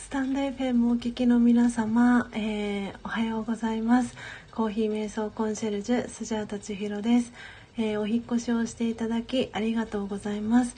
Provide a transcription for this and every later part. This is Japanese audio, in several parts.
スタンド FM お聞きの皆様、えー、おはようございます。コーヒー瞑想コンシェルジュスジャータ千尋です、えー、お引越しをしていただきありがとうございます、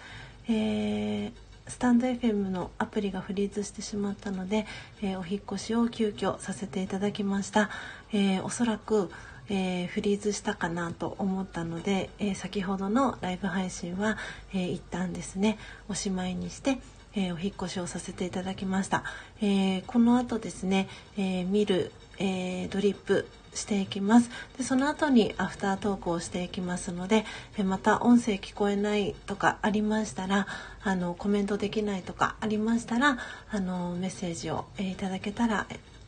えー、スタンド FM のアプリがフリーズしてしまったので、えお引越しを急遽させていただきました、えおそらくえー、フリーズしたかなと思ったので、えー、先ほどのライブ配信は、えー、一旦ですねおしまいにして、えお引越しをさせていただきました、えこの後ですね、え見る、えドリップしていきます。でその後にアフタートークをしていきますのでえまた音声聞こえないとかありましたらあのコメントできないとかありましたらあのメッセージを、えいただけたら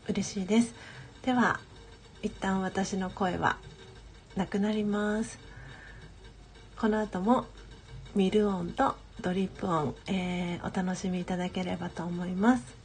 嬉しいです。では一旦私の声はなくなります。この後もミル音とドリップ音、えー、お楽しみいただければと思います。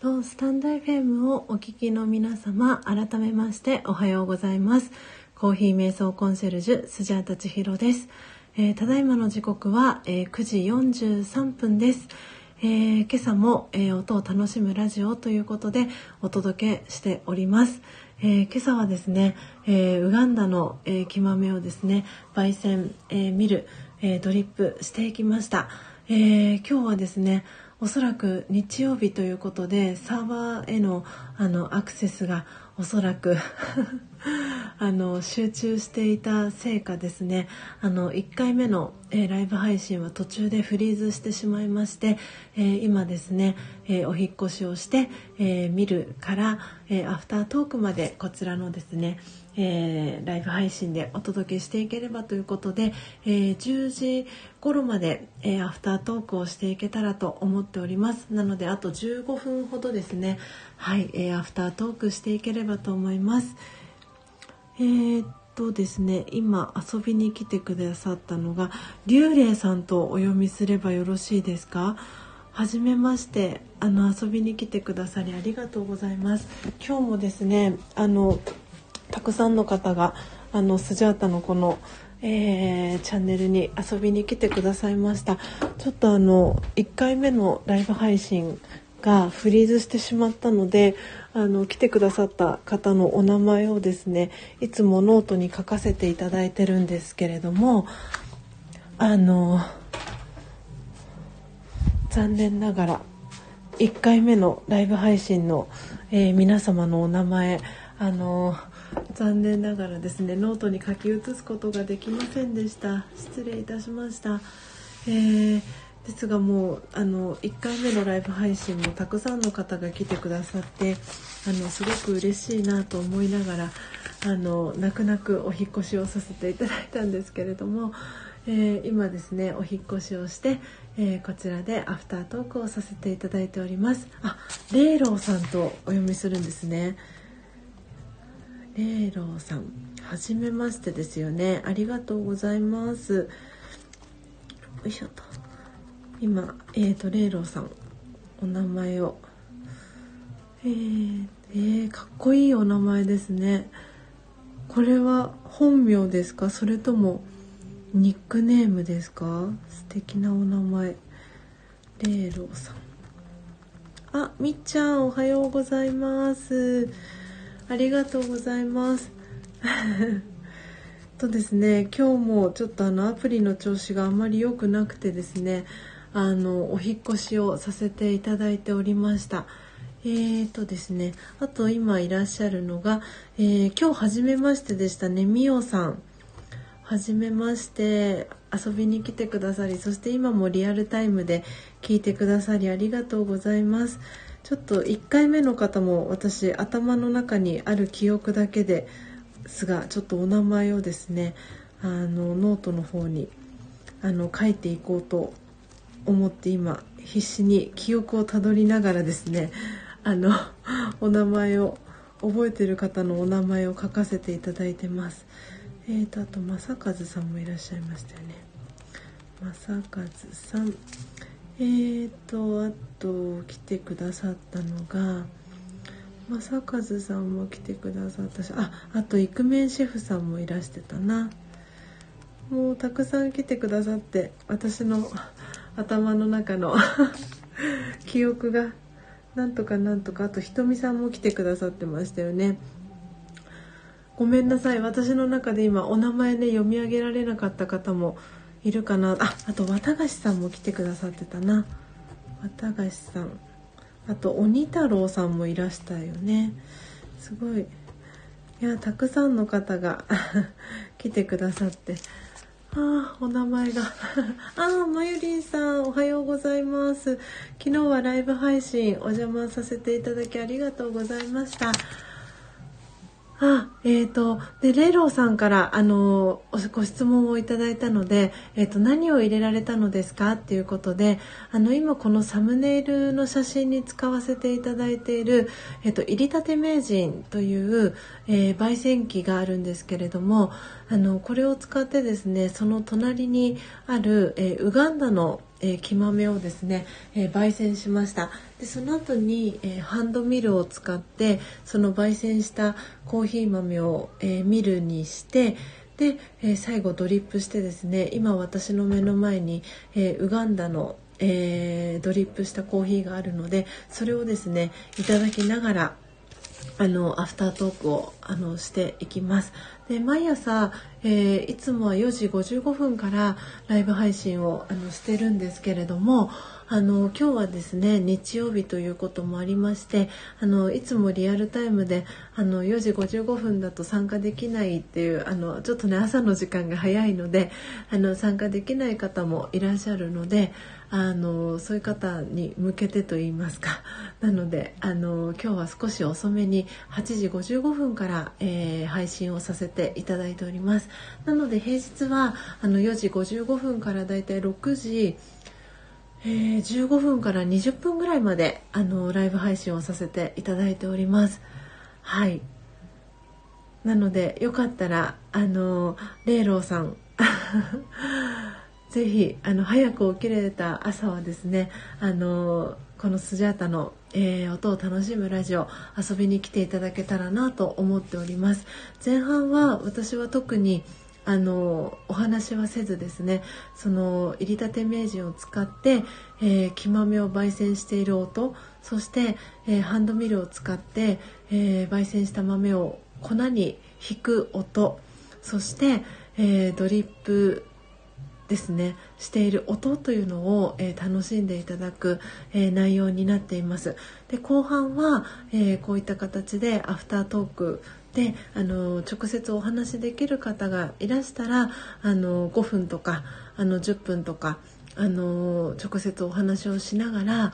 とスタンド FM をお聞きの皆様改めましておはようございます。コーヒー瞑想コンシェルジュスジャータ千尋です、えー、ただいまの時刻は、えー、9時43分です、えー、今朝も、え音を楽しむラジオということでお届けしております、え今朝はですね、えウガンダの、えー、木豆をですね焙煎、えミル、えドリップしていきました、え今日はですねおそらく日曜日ということでサーバーへのあのアクセスがおそらく あの集中していたせいかですね。あの1回目の、えー、ライブ配信は途中でフリーズしてしまいまして、えー、今ですね、えー、お引越しをして、え見るから、えアフタートークまでこちらのですねえ、ライブ配信でお届けしていければということで、え、10時頃まで、え、アフタートークをしていけたらと思っております。なのであと15分ほどですねはい、えアフタートークしていければと思います。えー、っとですね今遊びに来てくださったのが龍霊さんとお読みすればよろしいですか？はじめましてあの遊びに来てくださりありがとうございます。今日もですねあのたくさんの方があのスジャータのこの、えー、チャンネルに遊びに来てくださいました。ちょっとあの1回目のライブ配信がフリーズしてしまったのであの来てくださった方のお名前をですねいつもノートに書かせていただいてるんですけれどもあの残念ながら1回目のライブ配信の、えー、皆様のお名前あの残念ながらですねノートに書き写すことができませんでした。失礼いたしました、えー、ですがもうあの1回目のライブ配信もたくさんの方が来てくださってあのすごく嬉しいなと思いながらあの泣く泣くお引越しをさせていただいたんですけれども、えー、今ですねお引越しをして、えー、こちらでアフタートークをさせていただいております。あレイローさんとお読みするんですね。レイローさんはじめましてですよね。ありがとうございます。よいしょと。今えーとレイローさんお名前を。えー、えー、かっこいいお名前ですね。これは本名ですか？それともニックネームですか？素敵なお名前。レイローさん。あみっちゃんおはようございます。ありがとうございます。とですね今日もちょっとあのアプリの調子があまり良くなくてですねあのお引越しをさせていただいておりました。えーとですねあと今いらっしゃるのが、えー、今日初めましてでしたね。みおさん。はじめまして。遊びに来てくださりそして今もリアルタイムで聞いてくださりありがとうございます。ちょっと1回目の方も私頭の中にある記憶だけですがちょっとお名前をですねあのノートの方にあの書いていこうと思って今必死に記憶をたどりながらですねあの お名前を覚えてる方のお名前を書かせていただいてます。えーとあと正和さんもいらっしゃいましたよね。正和さんえーとあと来てくださったのが正和さんも来てくださったしああとイクメンシェフさんもいらしてたなもうたくさん来てくださって私の頭の中の 記憶がなんとかなんとかあとひとみさんも来てくださってましたよね。ごめんなさい。私の中で今お名前ね読み上げられなかった方もいるかな。ああと綿菓子さんも来てくださってたな。綿菓子さん。あと鬼太郎さんもいらしたよね。すごい。いやたくさんの方が 来てくださって。あお名前が。あまゆりんさんおはようございます。昨日はライブ配信お邪魔させていただきありがとうございました。あ、えっ、ー、と、で、レイローさんから、あの、ご質問をいただいたので、えっ、ー、と、何を入れられたのですかっていうことで、あの、今このサムネイルの写真に使わせていただいている、えっ、ー、と、入りたて名人という、え焙煎機があるんですけれども、あの、これを使ってですね、その隣にある、えウガンダの、えー、木豆をですね、えー、焙煎しました。でその後に、え、ハンドミルを使ってその焙煎したコーヒー豆を、えミルにしてで、え最後ドリップしてですね今私の目の前に、えウガンダの、えドリップしたコーヒーがあるのでそれをですねいただきながらあのアフタートークをあのしていきます。で毎朝、えー、いつもは4時55分からライブ配信をあのしてるんですけれどもあの今日はですね日曜日ということもありましてあのいつもリアルタイムであの4時55分だと参加できないっていうあのちょっとね朝の時間が早いのであの参加できない方もいらっしゃるのであのそういう方に向けてと言いますか。なのであの今日は少し遅めに8時55分から、えー、配信をさせていただいております。なので平日はあの4時55分からだいたい6時えー、15分から20分ぐらいまであのライブ配信をさせていただいております。はい。なのでよかったらあのレイローさん。ぜひあの早く起きれた朝はですねあのこのスジャータの、えー、音を楽しむラジオ遊びに来ていただけたらなと思っております。前半は私は特にあのお話はせずですねその入りたて名人を使って、えー、木豆を焙煎している音そして、えー、ハンドミルを使って、えー、焙煎した豆を粉に引く音そして、えドリップですねしている音というのを、えー、楽しんでいただく、えー、内容になっています。で後半は、えー、こういった形でアフタートークであの直接お話しできる方がいらしたらあの5分とかあの10分とかあの直接お話をしながら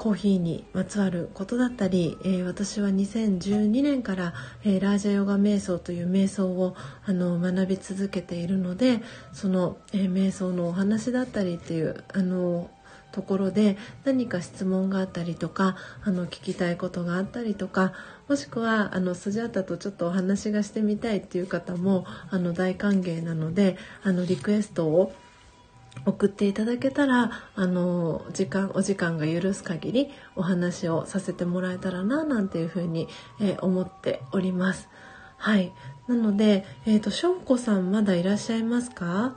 コーヒーにまつわることだったり、えー、私は2012年から、えー、ラージャヨガ瞑想という瞑想をあの学び続けているのでその、えー、瞑想のお話だったりっていうあのところで何か質問があったりとかあの聞きたいことがあったりとかもしくはあのスジャータとちょっとお話がしてみたいっていう方もあの大歓迎なのであのリクエストを送っていただけたらあの時間お時間が許す限りお話をさせてもらえたらななんていうふうに、えー、思っております。はい。なので、え、ー、と、しょうこさんまだいらっしゃいますか？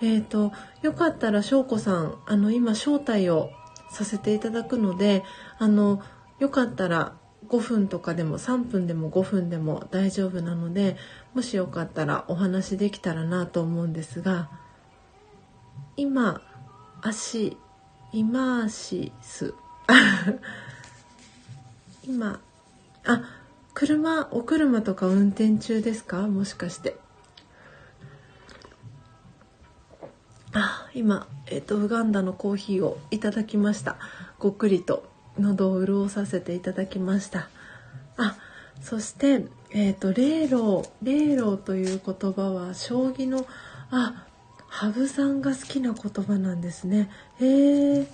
え、ー、と、よかったらしょうこさん、あの、今招待をさせていただくので、あの、よかったら5分とかでも3分でも5分でも大丈夫なので、もしよかったらお話できたらなと思うんですが、今足イマーシス。今あ車お車とか運転中ですか？もしかして。あ今えっ、とウガンダのコーヒーをいただきました。ごっくりと喉を潤させていただきました。あそしてえっ、ー、と霊老霊老という言葉は将棋のあ羽生さんが好きな言葉なんですね。え、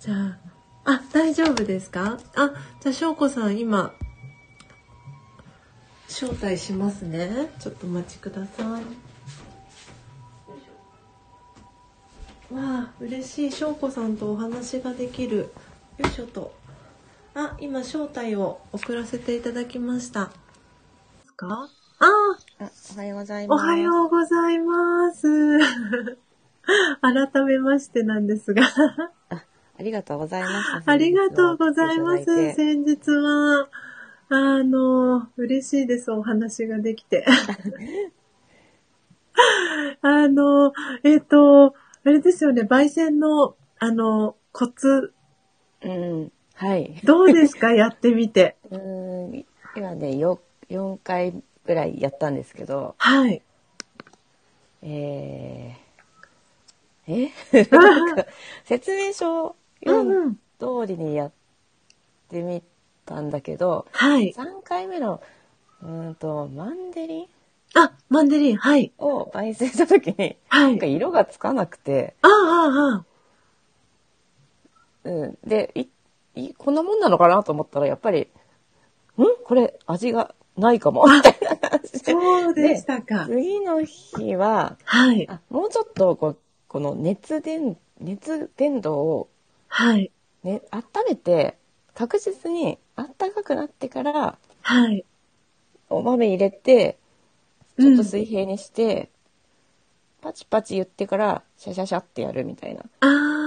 じゃあ、あ、大丈夫ですか？あ、じゃあ、翔子さん今、招待しますね。ちょっとお待ちください。わあ、嬉しい。翔子さんとお話ができる。よいしょと。あ、今、招待を送らせていただきました。ですか？ああ、おはようございます。おはようございます。改めましてなんですがあ。ありがとうございます。ありがとうございます。先日は、あの、嬉しいです。お話ができて。あの、えっ、ー、と、あれですよね、焙煎の、あの、コツ。うん、はい。どうですか、やってみて。うん、今ね、4, 4回ぐらいやったんですけど、はい。えー、え？説明書読ん通りにやってみたんだけど、はい。3回目の、うんと、マンデリ？ンあ、マンデリン、はい。を焙煎した時に、はい。なんか色がつかなくて、ああ、ああ、うん。で、い、い、こんなもんなのかなと思ったら、やっぱり、ん？これ、味がないかも。そうでしたか。次の日は、はい。あもうちょっとこう、この熱伝熱伝導を、はい。ね、温めて、確実にあったかくなってから、はい。お豆入れて、ちょっと水平にして、パチパチ言ってから、シャシャシャってやるみたいなああ。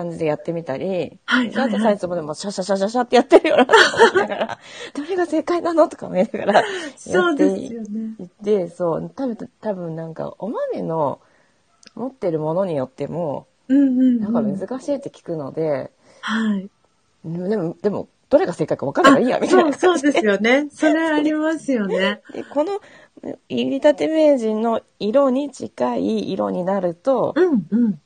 感じでやってみたり、はい。シャートはいサイズもでもシャシャシャシャシャってやってるよなと思いながら、どれが正解なの？とか思いながら、そうですよね。言って、そう、多分、多分なんか、お豆の持ってるものによっても、うんうん、うん。なんか難しいって聞くので、はい。でも、でも、どれが正解か分かればいいや、みたいそう、な感じそうですよね。それありますよね。で、この、入りたて名人の色に近い色になると、うんうん。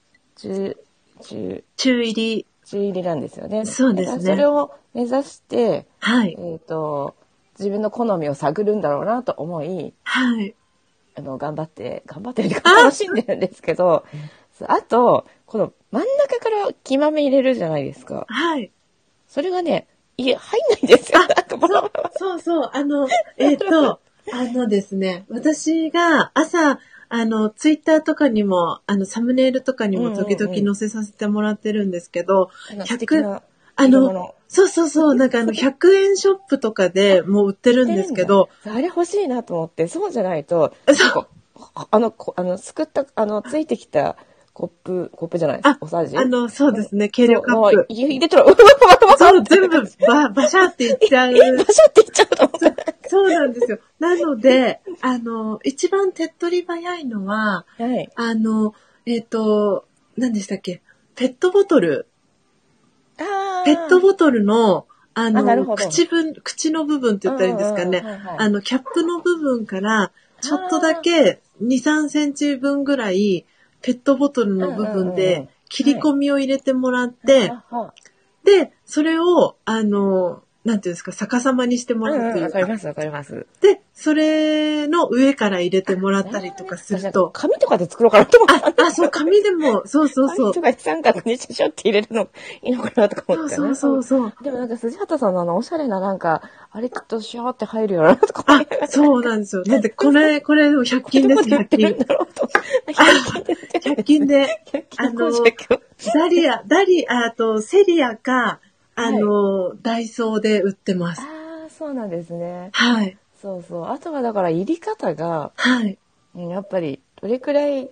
中、入り。中入りなんですよね。そうですねそれを目指して、はい。えっ、と、自分の好みを探るんだろうなと思い、はい。あの、頑張って、頑張ってる楽しんでるんですけど、あと、この真ん中から木豆入れるじゃないですか。はい。それがね、いえ、入んないんですよ。そうそう。あの、えっ、と、あのですね、私が朝、あの、ツイッターとかにも、あの、サムネイルとかにも時々載せさせてもらってるんですけど、あの100素敵なあの、そうそうそう、なんかあの、100円ショップとかでもう売ってるんですけど、あれ欲しいなと思って、そうじゃないと、そう、あの、こあの、すくった、あの、ついてきたコップ、コップじゃないあおさじあの、そうですね、計量カップ。入れたら、そう、全部バ、バシャっていっちゃう。え、バシャっていっちゃうと思って。そうなんですよ。なので、あの、一番手っ取り早いのは、はい。あの、えっ、と、何でしたっけ？ペットボトル。あペットボトルの、あの、口分、口の部分って言ったらいいんですかね。あの、キャップの部分から、ちょっとだけ2、3センチ分ぐらい、ペットボトルの部分で、切り込みを入れてもらって、あで、それを、あの、なんていうんですか、逆さまにしてもらうというか、わかりますわかります。で、それの上から入れてもらったりとかすると、紙とかで作ろうかなと思った。あ、あ、そう、紙でも、そうそうそう紙。とかに三角にシャシャって入れるのいいのかなとか思ってね。そうそうそう。でもなんか辻畑さんのあのおしゃれななんか、あれきっとシャーって入るよなとか思あいながら、そうなんですよ。だってこれ、これでも100均です、100どこで売ってるん均。だろうと。100均で売ってる100均で、あの、今日ダリア、ダリア、あと、セリアか、あの、ダイソーで売ってます。ああ、そうなんですね。はい。そうそう。あとはだから入り方が、はい。うんやっぱりどれくらい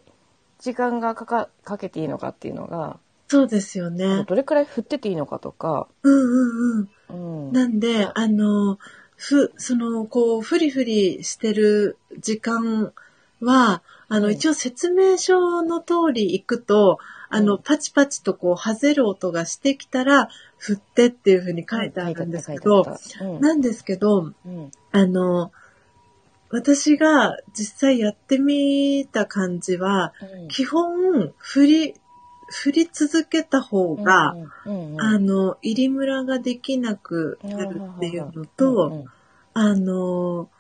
時間がかかかけていいのかっていうのが、そうですよね。どれくらい振ってていいのかとか、うんうんうんうん。なんで、あの、ふ、その、こう、フリフリしてる時間は、あの、うん一応説明書の通り行くと、あの、うんパチパチとこう、外れる音がしてきたら、振ってっていう風に書いてあるんですけど、うんなんですけど、うん。あの、私が実際やってみた感じは、うん。基本、振り、振り続けた方が、あの、入りムラができなくなるっていうのと、あの、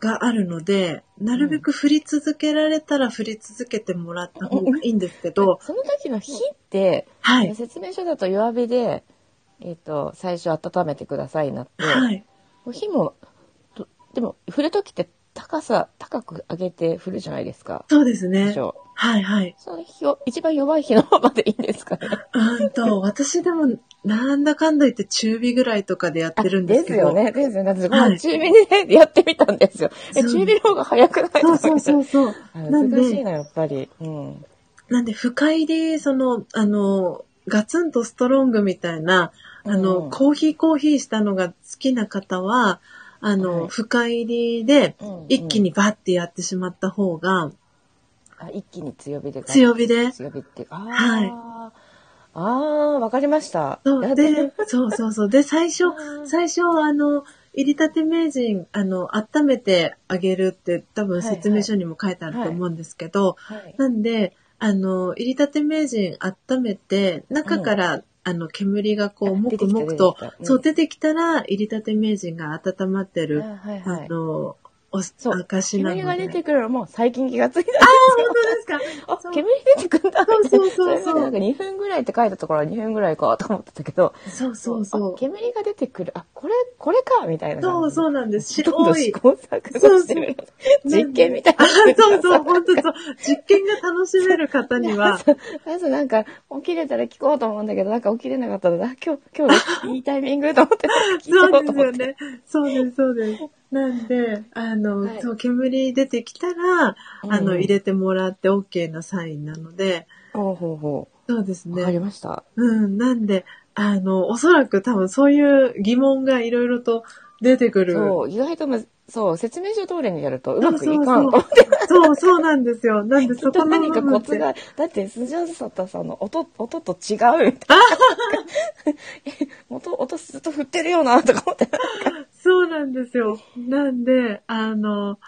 があるので、なるべく振り続けられたら振り続けてもらった方がいいんですけど、その時の火って、はい。説明書だと弱火で、えっ、と、最初温めてくださいになって、はい。火も、とでも、振る時って高さ、高く上げて振るじゃないですか。そうですねはいはい。その火を、一番弱い火のままでいいんですかね。うんと、私でも、なんだかんだ言って中火ぐらいとかでやってるんですけど。よね。ですよね。私、はい中火で、ね、やってみたんですよ。中火の方が早くないそうそうそうそう。難しいな、やっぱり。うん。なんで深入り、その、あの、ガツンとストロングみたいな、あの、うんコーヒーコーヒーしたのが好きな方は、あの、はい深入りで、うん一気にバッてやってしまった方が、あ、一気に強火で。強火で、強火って。ああ。はいああ、わかりました。そうで、そうそうそう。で、最初、最初、あの、入りたて名人、あの、温めてあげるって多分説明書にも書いてあると思うんですけど、はい。なんで、あの、入りたて名人温めて、中から、あの、煙がこう、あもくもくとそう、出てきたら、入りたて名人が温まってる、あはいはい。あの、おそう証なので。煙が出てくるのも最近気がついたんですあ、本当ですか？あそう、煙出てくんだ。そうそうそうそうなんか2分ぐらいって書いたところは2分ぐらいかと思ってたけど、そうそうそうあ。煙が出てくる。あ、これ、これかみたいなそう。そうなんです。白い。試行錯誤してる。実験みたいな。あ、そうそう、本当そう。実験が楽しめる方には、まずなんか、起きれたら聞こうと思うんだけど、なんか起きれなかったので、あ、今日、今日、いいタイミングと思って、聞そ。うですよね。そうです、そうです。なんで、あの、はいそう、煙出てきたら、あの、うん入れてもらって OK なサインなので、ほうほうほそうですう。わかりね。ました。うん、なんで、あの、おそらく多分そういう疑問がいろいろと出てくる。そう、意外とむ、そう、説明書通りにやるとうまくいかんそうと思って。そう、そうなんですよ。なんでそことの何かコツが、だって、スジャーサタさんの音、音と違うみたいな。音、音ずっと振ってるよな、とか思って。そうなんですよ。なんで、あの、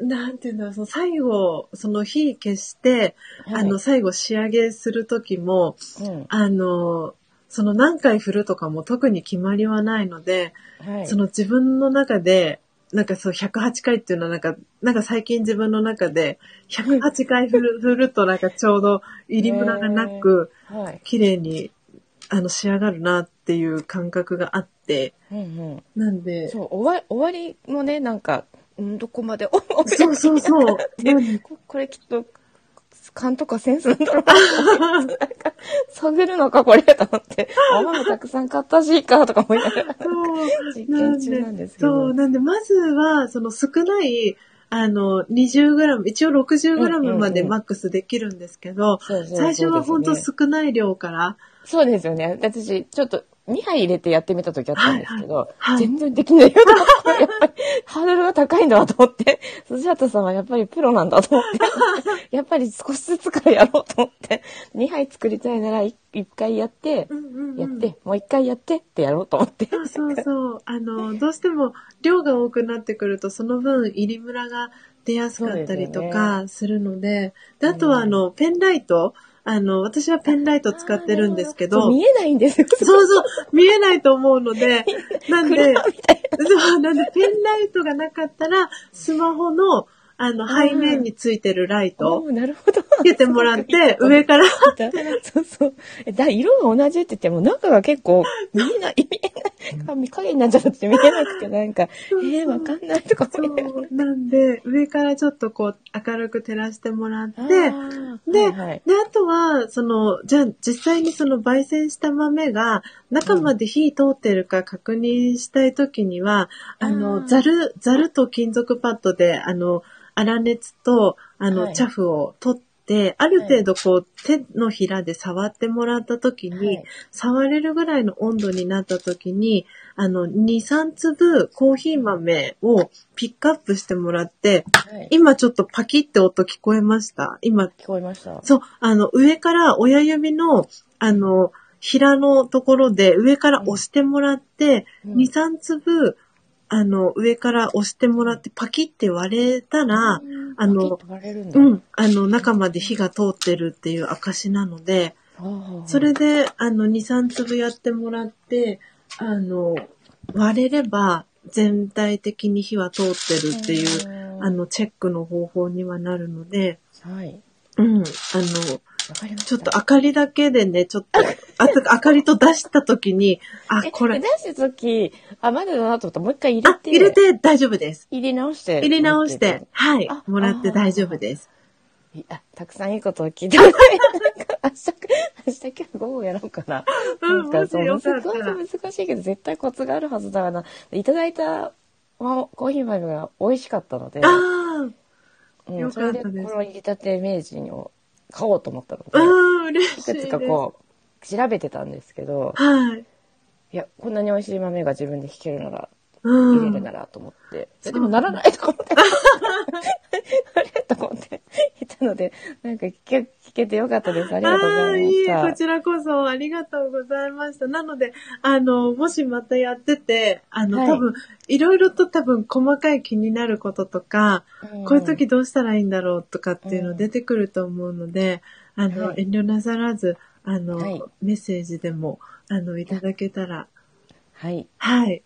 なんていうんだろう、その最後、その火消して、あの、最後仕上げするときも、うん。あの、その何回振るとかも特に決まりはないので、はい。その自分の中で、なんかそう108回っていうのはなんか、なんか最近自分の中で108回振る振るとなんかちょうど入りムラがなく、はい。綺麗にあの仕上がるなっていう感覚があって、うんうん。なんで、そう、終わ終わりもね、なんか、うん、どこまで、おそうそうそう。こ これきっと、勘とかセンスなんだろうな 探るのか、これ、と思って。お豆たくさん買ったしいいか、とか思いながら。そう実験中なんですけどそう、なんで、まずは、その少ない、あの、20g、一応 60g までうんうんうんマックスできるんですけど、最初は本当少ない量から、そうですよね。私、ちょっと、2杯入れてやってみた時あったんですけど、はいはい。全然できないよと思って。やっぱり、ハードルが高いんだと思って、辻畑さんはやっぱりプロなんだと思って、やっぱり少しずつからやろうと思って、2杯作りたいなら 1, 回やって、うんうんうん。やって、もう1回やってってやろうと思って。そうそうそう。あの、どうしても量が多くなってくると、その分入りムラが出やすかったりとかするので、であとはあの、ペンライト、あの、私はペンライト使ってるんですけど、見えないんですよ。そうそう、見えないと思うので、なんで、そう、なんでペンライトがなかったら、スマホの、あの、背面についてるライトーなるほど。つけてもらって、上から、そうそう。えだ色が同じって言っても、中が結構見えない、見えない。髪影になっちゃって見えなくて、なんか、そうそうえー、わかんないとかそ。う、なんで、上からちょっとこう、明るく照らしてもらって、で、はいはいで、あとは、その、じゃあ実際にその焙煎した豆が中まで火通ってるか確認したいときには、ああの、ーザル、ザルと金属パッドで、あの、粗熱と、あの、はい。チャフを取って、ある程度こう、手のひらで触ってもらったときに、はい。触れるぐらいの温度になったときに、あの、2、3粒コーヒー豆をピックアップしてもらって、はい。今ちょっとパキって音聞こえました？今。聞こえました。そう、あの、上から親指の、あの、平のところで上から押してもらって、うん。2、3粒、あの、上から押してもらってパキって割れたら、あの。うん、あの、中まで火が通ってるっていう証なので、それで、あの、2、3粒やってもらって、あの、割れれば全体的に火は通ってるっていう、うん。あの、チェックの方法にはなるので、はい。うん、あの、わかりました。ちょっと明かりだけでね、ちょっと、あと明かりと出したときに、あ、えこれ出、した時、あ、まだだなと思ったらもう一回入れあ、て。入れて大丈夫です。入れ直して。入れ直して、はいあ、もらって大丈夫です。いあ、たくさんいいことを聞いてもら。明日、明日今日午後やろうかな。うんなんかそう、すごい難しいけど、絶対コツがあるはずだな。いただいたまコーヒー豆が美味しかったので、あうんよそれでかったですこの入れたて明治を買おうと思ったのあ、で、うん、嬉しいです。いくつかこう、調べてたんですけど、はい。いや、こんなに美味しい豆が自分で弾けるなら、うん。入れるならと思って。そうでもならないと思って。あれ？と思っていたので、なんか聞け聞けてよかったです。ありがとうございまいいえ、した。こちらこそありがとうございました。なので、あの、もしまたやってて、あの、はい多分、いろいろと多分細かい気になることとか、うんこういう時どうしたらいいんだろうとかっていうの出てくると思うので、あの、はい遠慮なさらず、あの、はいメッセージでも、あの、いただけたら、はい。はい、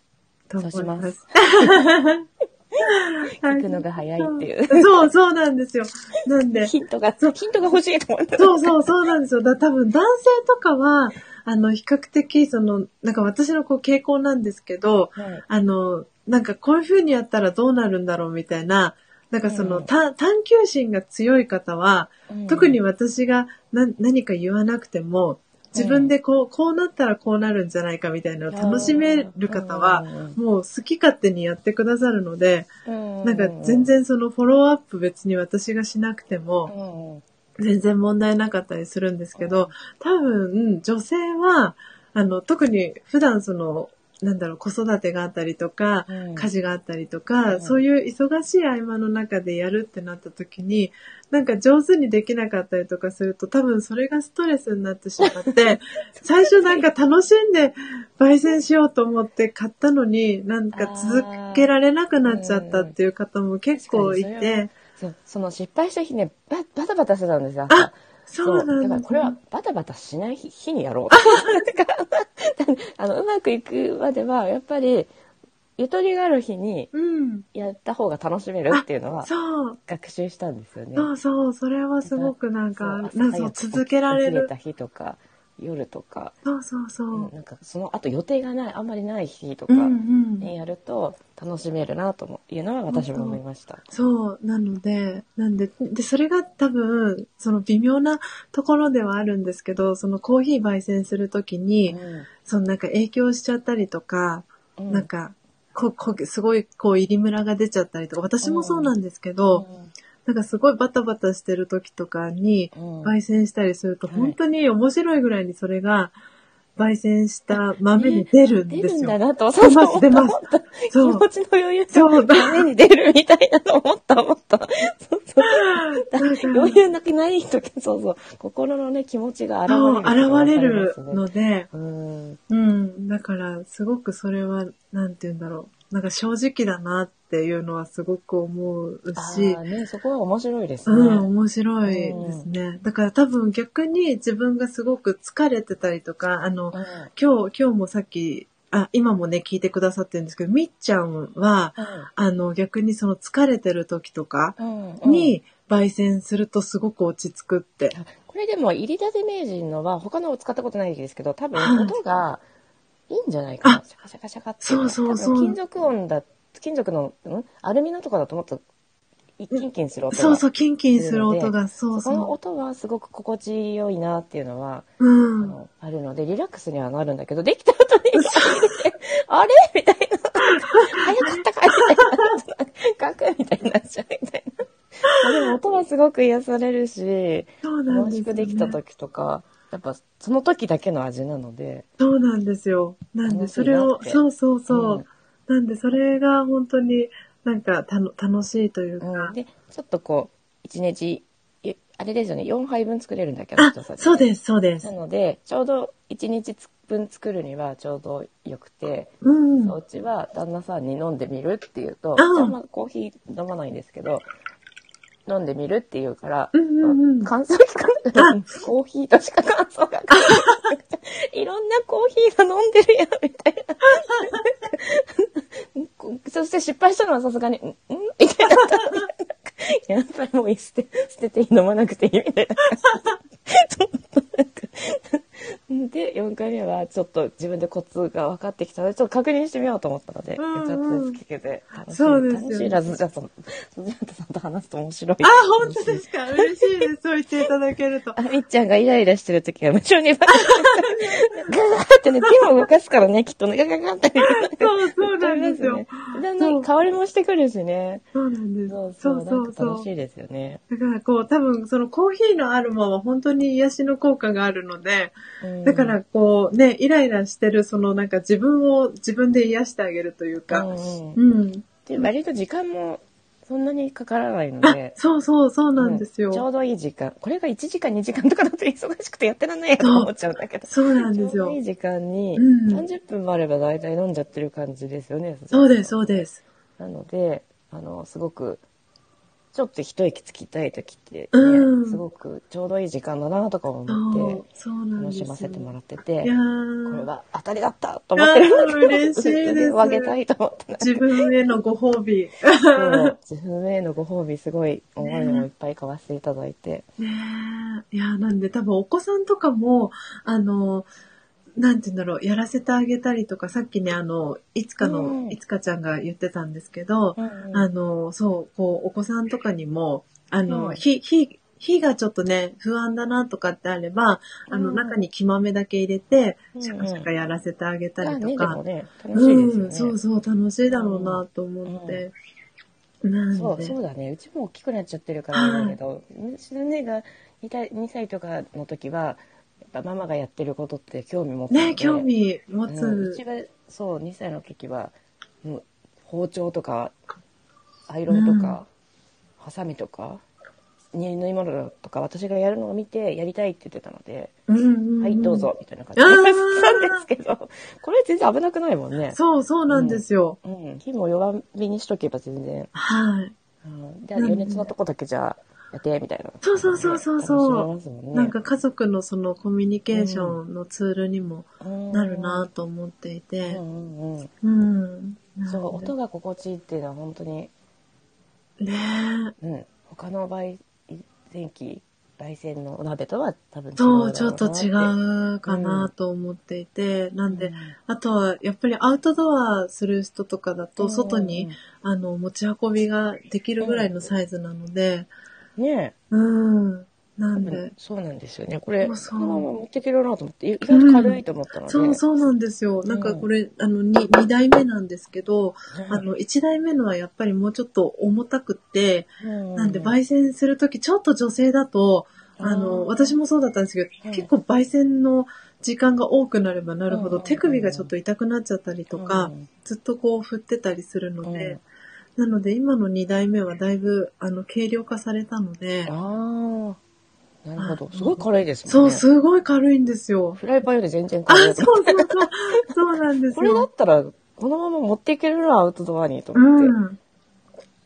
と思いま。す。聞くのが早いっていう。そう、そうなんですよ。なんで、ヒントが、ヒントが欲しいと思って。そうそう、そうなんですよ。だ多分男性とかは、あの、比較的、その、なんか私のこう傾向なんですけど、はい。あの、なんかこういう風にやったらどうなるんだろうみたいな、なんかその、うんた探求心が強い方は、うん特に私がな何か言わなくても、自分でこう、こうなったらこうなるんじゃないかみたいなのを楽しめる方は、もう好き勝手にやってくださるので、うん、なんか全然そのフォローアップ別に私がしなくても、うん、全然問題なかったりするんですけど、多分、女性は、あの、特に普段その、なんだろう、子育てがあったりとか、うん。家事があったりとか、うん。そういう忙しい合間の中でやるってなった時に、なんか上手にできなかったりとかすると、多分それがストレスになってしまって、最初なんか楽しんで焙煎しようと思って買ったのに、なんか続けられなくなっちゃったっていう方も結構い確かにそその失敗した日ねババタバタしてたんですよ。あそうだからこれはバタバタしない日日にやろう あのうまくいくまではやっぱりゆとりがある日にうん。やった方が楽しめるっていうのはそう。学習したんですよね。そうそう、それはすごくなんか、続けられるた。日とか夜とか、そうそうそう。うんなんかそのあと予定がないあんまりない日とかうんうん。にやると楽しめるなというのは私も思いました。そう、なので、なんで、で、それが多分、その微妙なところではあるんですけど、そのコーヒー焙煎するときに、そのなんか影響しちゃったりとか、うんなんか、こ、こ、すごい、こう、入りムラが出ちゃったりとか、私もそうなんですけど、なんかすごいバタバタしてる時とかに、うん焙煎したりすると、はい本当に面白いぐらいにそれが、焙煎した豆に出るん出ですよ。るんだなと、出ます出ます気そう持ちの余裕そうが目に出るみたいなの思った思った。そうそう 余裕なくない時、そうそう。心のね、気持ちが現れる。そう、現れるので、うん。うん。だから、すごくそれは、なんて言うんだろう。なんか正直だなっていうのはすごく思うしあ、あね、そこは面白いですね。うん、面白いですね。だから多分逆に自分がすごく疲れてたりとか、あの、うん今日、今日もさっき、あ、今もね、聞いてくださってるんですけど、みっちゃんは、あの、逆にその疲れてる時とかうんうんに、焙煎するとすごく落ち着くって。これでも、入り立て名人のは、他のを使ったことないですけど、多分はい音がいいんじゃないかな。あシャカシャカシャカって。そうそうそう金属音だ、金属の、ん？アルミのとかだともっと、キンキンする音が。そうそう、キンキンする音が、そうそこのそ音はすごく心地よいなっていうのは、う。うん。あのあるので、リラックスにはなるんだけど、できた後に、あれ？みたいな。早かったかみたいな。ガクみたいになっちゃうみたいな。あでも音はすごく癒されるし、そうなん楽しくですよ、ね。できた時とか、やっぱその時だけの味なので、そうなんですよ。なんで、それをそうそうそう。うんなんで、それが本当になんかたの楽しいというか。うんで、ちょっとこう、一日、いあれですよね、4杯分作れるんだけ？ど、そうです、そうですな。ので、ちょうど1日分作るにはちょうどよくて、うん。うちは旦那さんに飲んでみるって言うと、あじゃあまあコーヒー飲まないんですけど、飲んでみるって言うから、うんうんうん感想聞かないコーヒーとしか感想が書 いろんなコーヒーが飲んでるやん、みたいな。そして失敗したのはさすがに、んん？みたいな。やっぱりもう捨て、捨てていい飲まなくていいみたいな感じ。ちょっとなんかで、4回目はちょっと自分でコツが分かってきたので、ちょっと確認してみようと思ったので、うんうんちょっとずつ聞けて、楽しいそうですよね楽しいな、スジャタさん、スジャタさんと話すと面白い。あ、本当ですか？嬉しいです。そう言っていただけると。あ、みっちゃんがイライラしてる時は無性にバカガガーってね、手も動かすからね、きっとね、ガガガって。そうそうなんですよね。だんだん香りもしてくるしね。そうなんです。そうそそうそうそう楽しいですよね。だからこう、多分そのコーヒーのアロマは本当に癒しの効果があるので、うんだからこうね、イライラしてるそのなんか自分を自分で癒してあげるといううか、んうんうん。で割と時間もそんなにかからないのあで、。そうそうそうなんですよ。うちょうどいい時間。これが1時間2時間とかだと忙しくてやってらんないやと思っちゃうんだけど。そうなんですよちょうどいい。時間に、うん30分もあれば大体飲んじゃってる感じですよね。そうです、そうです。なので、あの、すごくちょっと一息つきたい時って、ねうんすごくちょうどいい時間だなとか思って、楽しませてもらっていて、これは当たりだったと思ってるんだけど、いやー嬉しいですをあげたいと思ってね自分へのご褒美。自分へのご褒美すごい思いもいっぱい買わせていただいて。ねえ。いや、なんで多分お子さんとかも、あの、なんて言うんだろう、やらせてあげたりとか、さっきね、あの、いつかの、うんいつかちゃんが言ってたんですけど、うんあの、そう、こう、お子さんとかにも、あの、うん火、火、火がちょっとね、不安だなとかってあれば、あの、うん中に木豆だけ入れて、うんシャカシャカやらせてあげたりとかも。ね。うん、そうそう、楽しいだろうなと思って。なんで。そう、そうだね。うちも大きくなっちゃってるからだけど、うちの姉が 2, 歳2歳とかの時は、やっぱママがやってることって興味持っててね、興味持つ。うんうちは、そう、2歳の時は、もう包丁とか、アイロンとか、ハサミとか、縫い物とか私がやるのを見てやりたいって言ってたので、うんうんうんはい、どうぞ、みたいな感じでやったんですけど、これ全然危なくないもんね。そう、そうなんですよ。うん。火も弱火にしとけば全然。はい。うん。じゃあ余熱のとこだけじゃあやって、みたいな。そうそうそうそうそうね。なんか家族のそのコミュニケーションのツールにもうん、なるなと思っていてう。んうんうん。うん。そう、音が心地いいっていうのは本当に、ねうん。他の焙煎機、焙煎のお鍋とは多分違うだそう、ちょっと違うかなと思っていて。なんで、うんあとはやっぱりアウトドアする人とかだと、うん外に、あの、持ち運びができるぐらいのサイズなので、ねうん。なえ、んで、そうなんですよね。これ、そのまま持っていけるなと思って、意外と軽いと思ったので。そうそうなんですよ。なんかこれ、あの、に二代目なんですけど、うんあの、一代目のはやっぱりもうちょっと重たくって、うん。なんで焙煎するときちょっと女性だと、あの、うん私もそうだったんですけど、うん。結構焙煎の時間が多くなればなるほど、うん。手首がちょっと痛くなっちゃったりとか、うん。ずっとこう振ってたりするので、なので今の二代目はだいぶ、あの、軽量化されたので、ああ、なるほど。すごい軽いですそう、もんね。すごい軽いんですよ。フライパンより全然あ、軽い。そうそうそう。そうなんですよ。これだったら、このまま持っていけるな、アウトドアにとう思って。ん。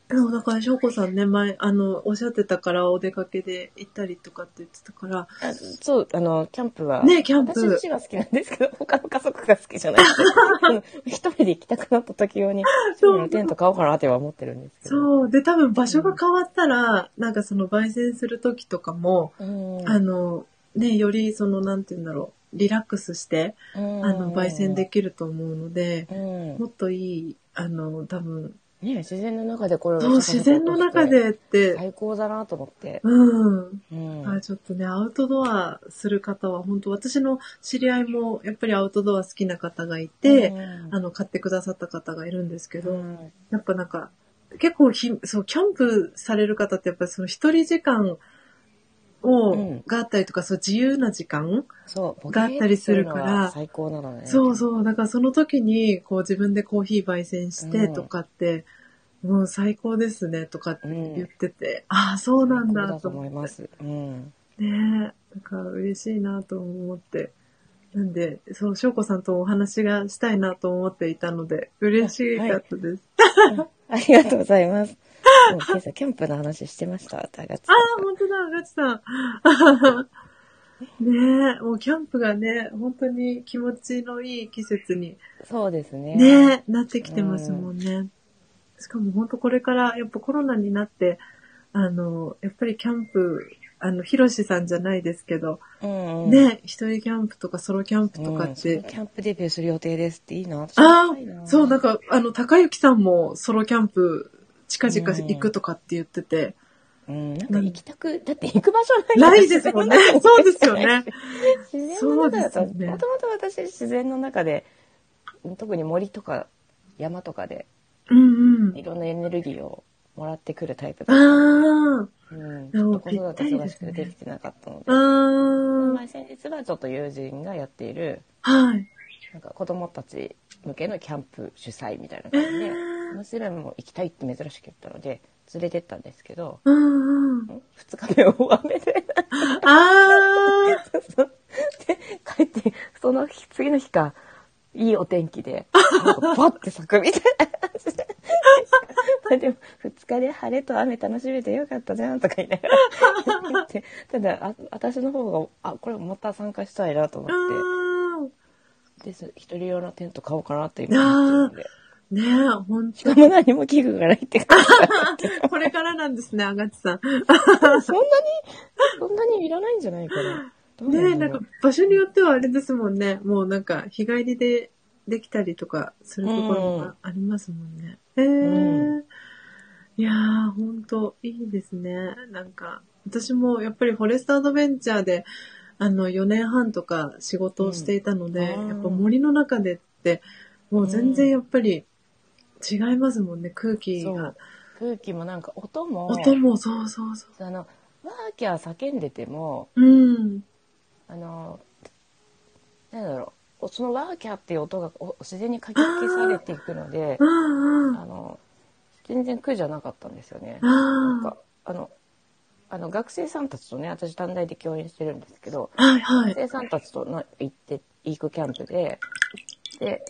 でもだから、翔子さんね、前、あの、おっしゃってたから、お出かけで行ったりとかって言ってたから、あそう、あの、キャンプは。ねキャンプ私自身は好きなんですけど、他の家族が好きじゃない 一人で行きたくなった時用に、そうそうテント買おうかなっては思ってるんですけど。そう。で、多分場所が変わったら、なんかその焙煎する時とかも、うん。あの、ね、よりその、なんて言うんだろう、リラックスして、うん、あの、焙煎できると思うので、うん。もっといい、あの、多分、ね自然の中でこれをそう、自然の中でって、最高だなと思って。うん。うん。あちょっとね、アウトドアする方は、本当私の知り合いも、やっぱりアウトドア好きな方がいて、うんあの、買ってくださった方がいるんですけど、うんやっぱなんか、結構ひ、そう、キャンプされる方ってやっぱりその一人時間を、うんがあったりとか、そう、自由な時間、そう、があったりするから最高なのね。そうそう、だからその時に、こう自分でコーヒー焙煎してうんとかって、もう最高ですね、とかって言ってて、ああ、そうなんだ、とと思います。うん。ねえ、なんか嬉しいなと思って。なんで、そう、翔子さんとお話がしたいなと思っていたので、嬉しかったです。ありがとうございます。もう今朝キャンプの話してました、ああ、本当だ、ガチさん。ねえ、もうキャンプがね、本当に気持ちのいい季節にそうですね。ね、なってきてますもんね。しかも本当これから、やっぱコロナになって、あの、やっぱりキャンプ、あの、ヒロシさんじゃないですけど、うんうん。ね、一人キャンプとかソロキャンプうん、とかって、キャンプデビューする予定ですっていいな。あああ、そう、なんか、あの、高幸さんもソロキャンプ、近々行くとかって言ってて、うん、なんか行きたく、だって行く場所ないないですもんね。そうですよね。自然の中だと、ねもともと私自然の中で、特に森とか山とかでうんうんい。ろんなエネルギーをもらってくるタイプだあった。あ、うん、ちょっと子育て忙しくできてなかったので。あまあ、先日はちょっと友人がやっている、あ、はい。なんか子供たち向けのキャンプ主催みたいな感じで、えー娘も行きたいって珍しく言ったので、連れてったんですけど、うんうん。2日目大雨で、あ で、帰って、その日、次の日か、いいお天気で、バッて咲くみたいな感じで。それでも2日で晴れと雨楽しめてよかったじゃんとか言いながら言ってただあ私の方があこれまた参加したいなと思ってです一人用のテント買おうかなって今思ってるんで。ねえ、ほんしかも何も器具がないって感 これからなんですね、あがちさん。じ。そんなに、そんなにいらないんじゃないかな。ねえ、なんか場所によってはあれですもんね。もうなんか日帰りでできたりとかするところがありますもんね。へえういやー、ほんといいですね。なんか、私もやっぱりフォレストアドベンチャーで、あの、4年半とか仕事をしていたので、うんやっぱ森の中でって、もう全然やっぱり違いますもんね、空気が。空気もなんか音も、音もそうそうそあの、ワーキャー叫んでても、う。うん。あの、なんだろう、そのワーキャーっていう音がお自然にかき消されていくので。あの、全然苦じゃなかったんですよね。なんあか、あの、あの学生さんたちとね、私短大で教員してるんですけど、あ。はいはい。学生さんたちとの行って、行くキャンプで、で、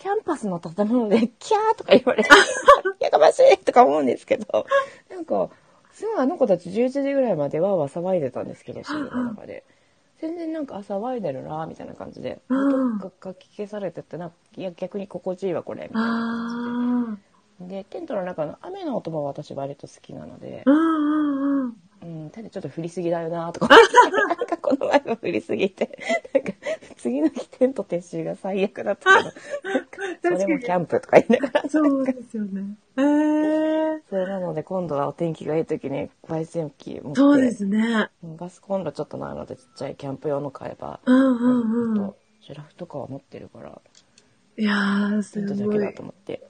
キャンパスの建物で、キャーとか言われて、やかましいとか思うんですけど、なんか、すごいあの子たち11時ぐらいまでわーわー騒いでたんですけど、シーンの中で。全然なんか、あ、騒いでるな、みたいな感じで、うん。音がかき消されてて、なんか、いや、逆に心地いいわ、これ、みたいな感あじで。で、テントの中の雨の音も私割と好きなので。あ。う、んただちょっと降りすぎだよなとかかこの前も降りすぎて、なんか次の日テント撤収が最悪だったけど、それもキャンプとか言いながら、そうですよね。ええそれなので今度はお天気がいい時に焙煎機持って、そうですね。うんガスコンロちょっとないのでちっちゃいキャンプ用の買えば、うんうんうん。とシュラフとかは持ってるから、いやー、すごいだけだと。思って。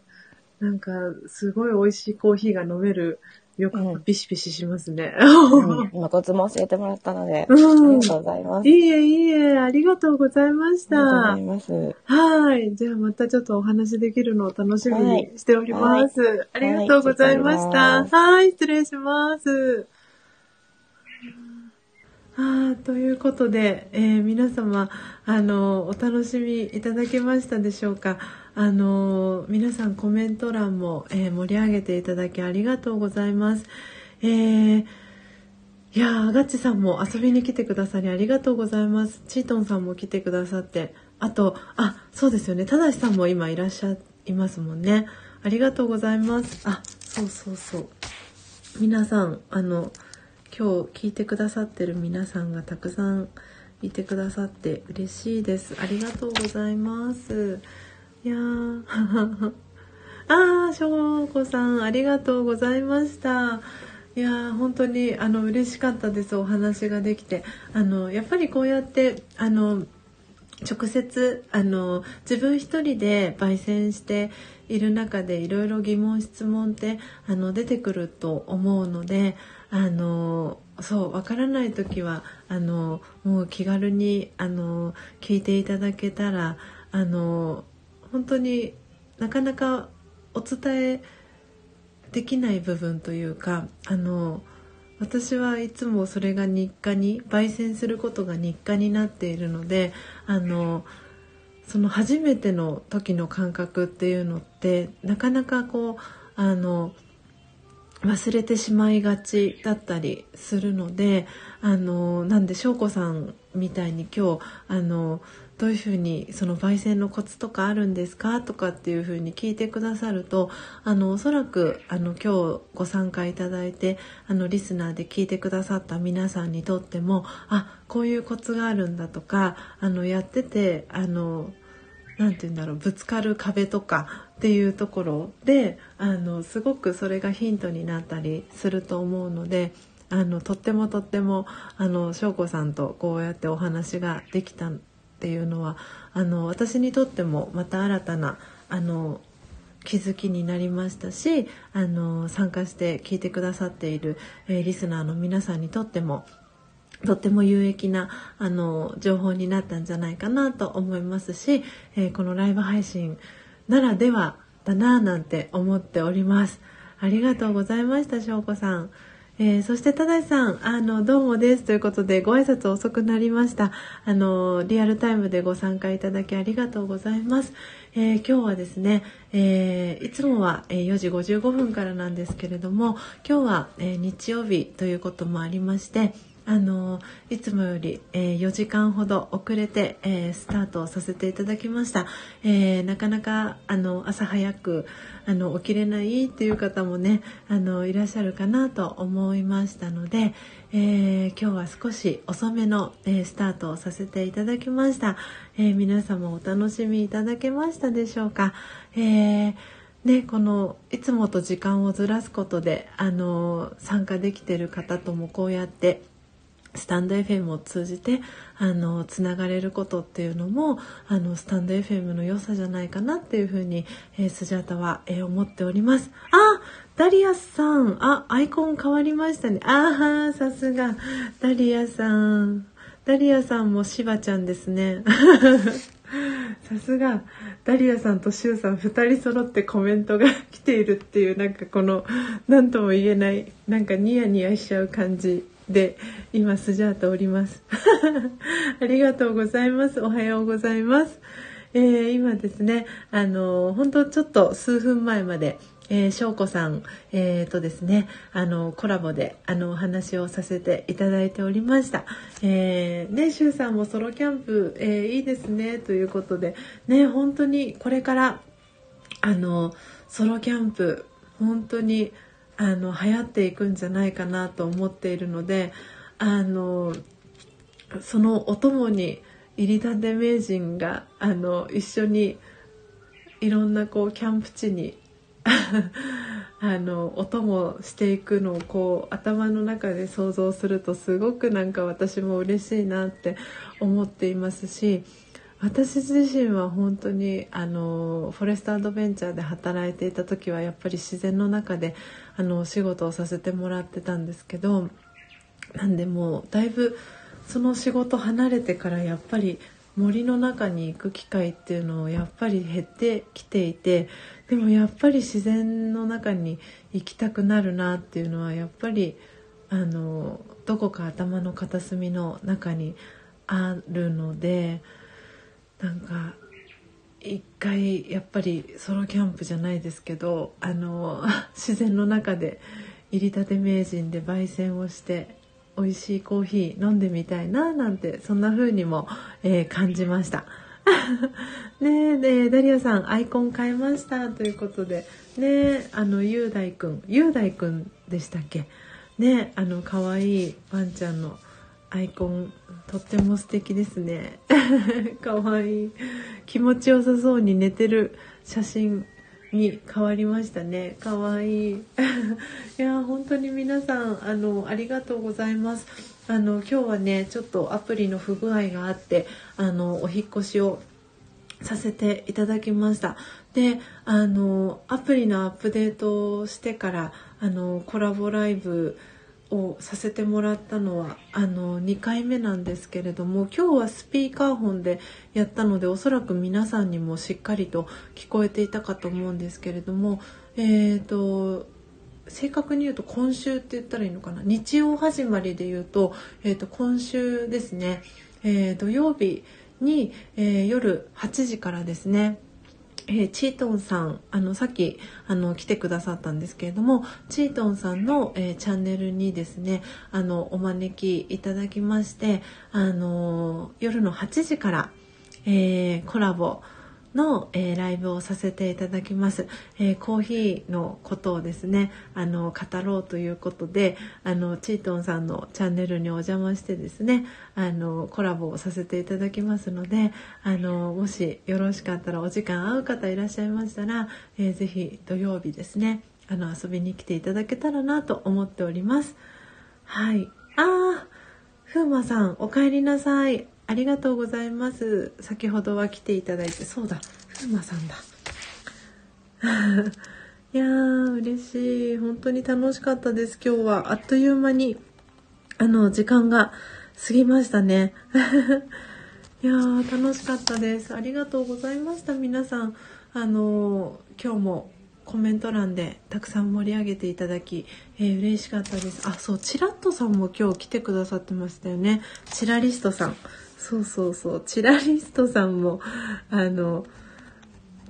なんか、すごい美味しいコーヒーが飲める。よくうんビシビシしますね。うん今コツも教えてもらったので、うんありがとうございます。いいえ、いいえ、ありがとうございましありがとうござたい。ます。はい。じゃあまたちょっとお話できるのを楽しみはいにしております。ありがとうございました。はい、失礼します。あーということで、えー皆様、あの、お楽しみいただけましたでしょうか？あの、皆さんコメント欄も、えー盛り上げていただきありがとうございます。えーいやー、ガッチさんも遊びに来てくださりありがとうございます。チートンさんも来てくださって。あと、あ、そうですよね。ただしさんも今いらっしゃいますもんね。ありがとうございます。あ、そうそうそう。皆さん、あの、今日聞いてくださってる皆さんがたくさんいてくださって嬉しいです。ありがとうございます。いやー。あー、しょうこさん、ありがとうございました。いやー本当にあの嬉しかったですお話ができてあのやっぱりこうやってあの直接あの自分一人で焙煎している中でいろいろ疑問質問ってあの出てくると思うのであのそうわからない時はあのもう気軽にあの聞いていただけたらあの本当になかなかお伝えできない部分というかあの私はいつもそれが日課に焙煎することが日課になっているのであのその初めての時の感覚っていうのってなかなかこうあの忘れてしまいがちだったりするのであのなんで翔子さんみたいに今日あのどういうふうにその焙煎のコツとかあるんですかとかっていうふうに聞いてくださるとあのおそらくあの今日ご参加いただいてあのリスナーで聞いてくださった皆さんにとってもあこういうコツがあるんだとかあのやっててあのなんて言うんだろうぶつかる壁とかっていうところであのすごくそれがヒントになったりすると思うのであのとってもとってもあの翔子さんとこうやってお話ができたっていうのはあの私にとってもまた新たなあの気づきになりましたしあの参加して聞いてくださっている、えーリスナーの皆さんにとってもとっても有益なあの情報になったんじゃないかなと思いますし、えーこのライブ配信ならではだなぁなんて思っております。ありがとうございました、翔子さん。えー、そしてただしさんあのどうもですということでご挨拶遅くなりました。あのリアルタイムでご参加いただきありがとうございます、えー、今日はですね、えー、いつもは4時55分からなんですけれども今日は、え日曜日ということもありましてあのいつもより、えー、4時間ほど遅れて、えー、スタートさせていただきました、えー、なかなかあの朝早くあの起きれないっていう方もねあのいらっしゃるかなと思いましたので、え今日は少し遅めの、えスタートをさせていただきました、え皆様お楽しみいただけましたでしょうか、えね、このいつもと時間をずらすことであの参加できてる方ともこうやってスタンド FM を通じてあのつながれることっていうのもあのスタンド FM の良さじゃないかなっていうふうに、えー、スジャータは、えー、思っております。あダリアさんあアイコン変わりましたね。ああさすがダリアさんダリアさんもシバちゃんですね。さすがダリアさんとシュウさん2人揃ってコメントが来ているっていうなんかこの何とも言えないなんかニヤニヤしちゃう感じで今スジャータおります。ありがとうございます。おはようございます、えー、今ですねあの本当ちょっと数分前までえー、翔子さん、えー、とですね、あの、コラボで、あの、お話をさせていただいておりました。えー、ね、シュウさんもソロキャンプ、えー、いいですね、ということで、ね、本当にこれから、あの、ソロキャンプ、本当に、あの流行っていくんじゃないかなと思っているのであのそのお供に入りたて名人があの一緒にいろんなこうキャンプ地に あのお供していくのをこう頭の中で想像するとすごくなんか私も嬉しいなって思っていますし私自身は本当にあのフォレストアドベンチャーで働いていた時はやっぱり自然の中であのお仕事をさせてもらってたんですけどなんでもだいぶその仕事離れてからやっぱり森の中に行く機会っていうのをやっぱり減ってきていてでもやっぱり自然の中に行きたくなるなっていうのはやっぱりあのどこか頭の片隅の中にあるので。なんか一回やっぱりソロキャンプじゃないですけどあの 自然の中で入りたて名人で焙煎をして美味しいコーヒー飲んでみたいななんてそんな風にも、えー、感じました。ねえダリアさんアイコン変えましたということでねあの雄大くん雄大くんでしたっけ？ねあの可愛いワンちゃんのアイコンとっても素敵ですね。かわいい。気持ちよさそうに寝てる写真に変わりましたね。かわいい。いや本当に皆さんあのありがとうございます。あの今日はねちょっとアプリの不具合があってあのお引越しをさせていただきました。であのアプリのアップデートをしてからあのコラボライブをさせてもらったのはあの2回目なんですけれども今日はスピーカーフォンでやったのでおそらく皆さんにもしっかりと聞こえていたかと思うんですけれどもえーと正確に言うと今週って言ったらいいのかな？日曜始まりで言うと,、えー、と今週ですね、えー、土曜日に、えー、夜8時からですねえー、チートンさんあのさっきあの来てくださったんですけれどもチートンさんの、えー、チャンネルにですねあのお招きいただきましてあの夜の8時から、えー、コラボの、えー、ライブをさせていただきます、えー、コーヒーのことをですねあの語ろうということであのチートンさんのチャンネルにお邪魔してですねあのコラボをさせていただきますのであのもしよろしかったらお時間合う方いらっしゃいましたら、えー、ぜひ土曜日ですねあの遊びに来ていただけたらなと思っております。はい。あーふうまさんお帰りなさい。ありがとうございます。先ほどは来ていただいて。そうだ。ふうまさんだ。いやー嬉しい。本当に楽しかったです。今日は。あっという間にあの時間が過ぎましたね。いやー楽しかったです。ありがとうございました皆さん。あの今日もコメント欄でたくさん盛り上げていただき、えー、嬉しかったです。あそうチラッとさんも今日来てくださってましたよね。チラリストさん。そうそうそうチラリストさんもあの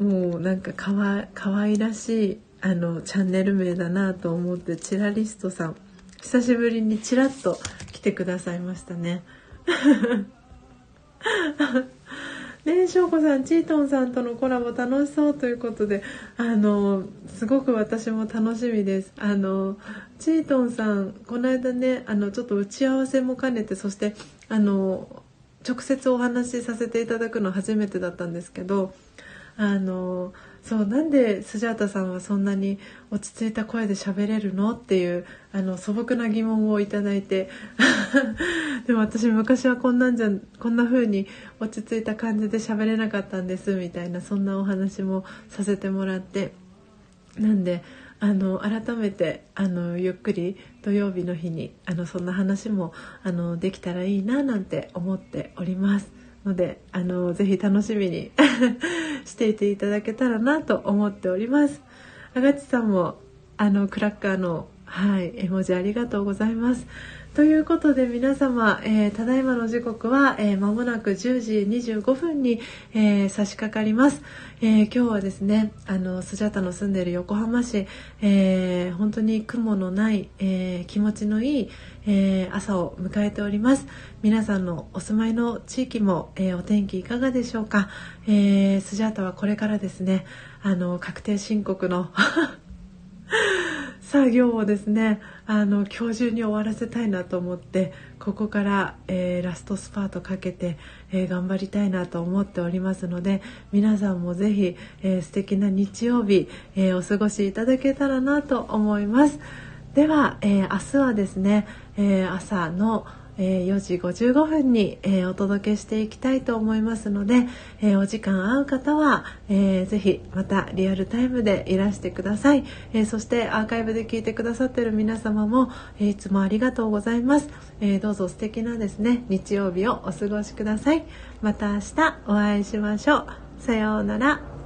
もうなんかかわかわいらしいあのチャンネル名だなと思ってチラリストさん久しぶりにチラッと来てくださいましたね。ねしょうこさんチートンさんとのコラボ楽しそうということであのすごく私も楽しみですあのチートンさんこの間ねあのちょっと打ち合わせも兼ねてそしてあの直接お話しさせていただくの初めてだったんですけどあのそうなんでスジャータさんはそんなに落ち着いた声で喋れるのっていうあの素朴な疑問をいただいて でも私昔はこんなんじゃこんな風に落ち着いた感じで喋れなかったんですみたいなそんなお話もさせてもらってなんであの改めてあのゆっくり土曜日の日にあのそんな話もあのできたらいいななんて思っております。のであのぜひ楽しみに していていただけたらなと思っておりますあがちさんもあのクラッカーのはい絵文字ありがとうございますということで皆様、えー、ただいまの時刻は、えー、間もなく10時25分に、えー、差し掛かります、え今日はですねあのスジャタの住んでいる横浜市、え本当に雲のない、え気持ちのいい、え朝を迎えております。皆さんのお住まいの地域も、えお天気いかがでしょうか、えスジャタはこれからですねあの確定申告の 作業をですねあの今日中に終わらせたいなと思ってここから、えー、ラストスパートかけて、えー、頑張りたいなと思っておりますので皆さんもぜひ、えー、素敵な日曜日、えお過ごしいただけたらなと思います。では、え明日はですね、え朝のえ4時55分に、えお届けしていきたいと思いますので、えお時間合う方は、えー、ぜひまたリアルタイムでいらしてください、えそしてアーカイブで聞いてくださってる皆様も、えいつもありがとうございます、えどうぞ素敵なですね日曜日をお過ごしください。また明日お会いしましょう。さようなら。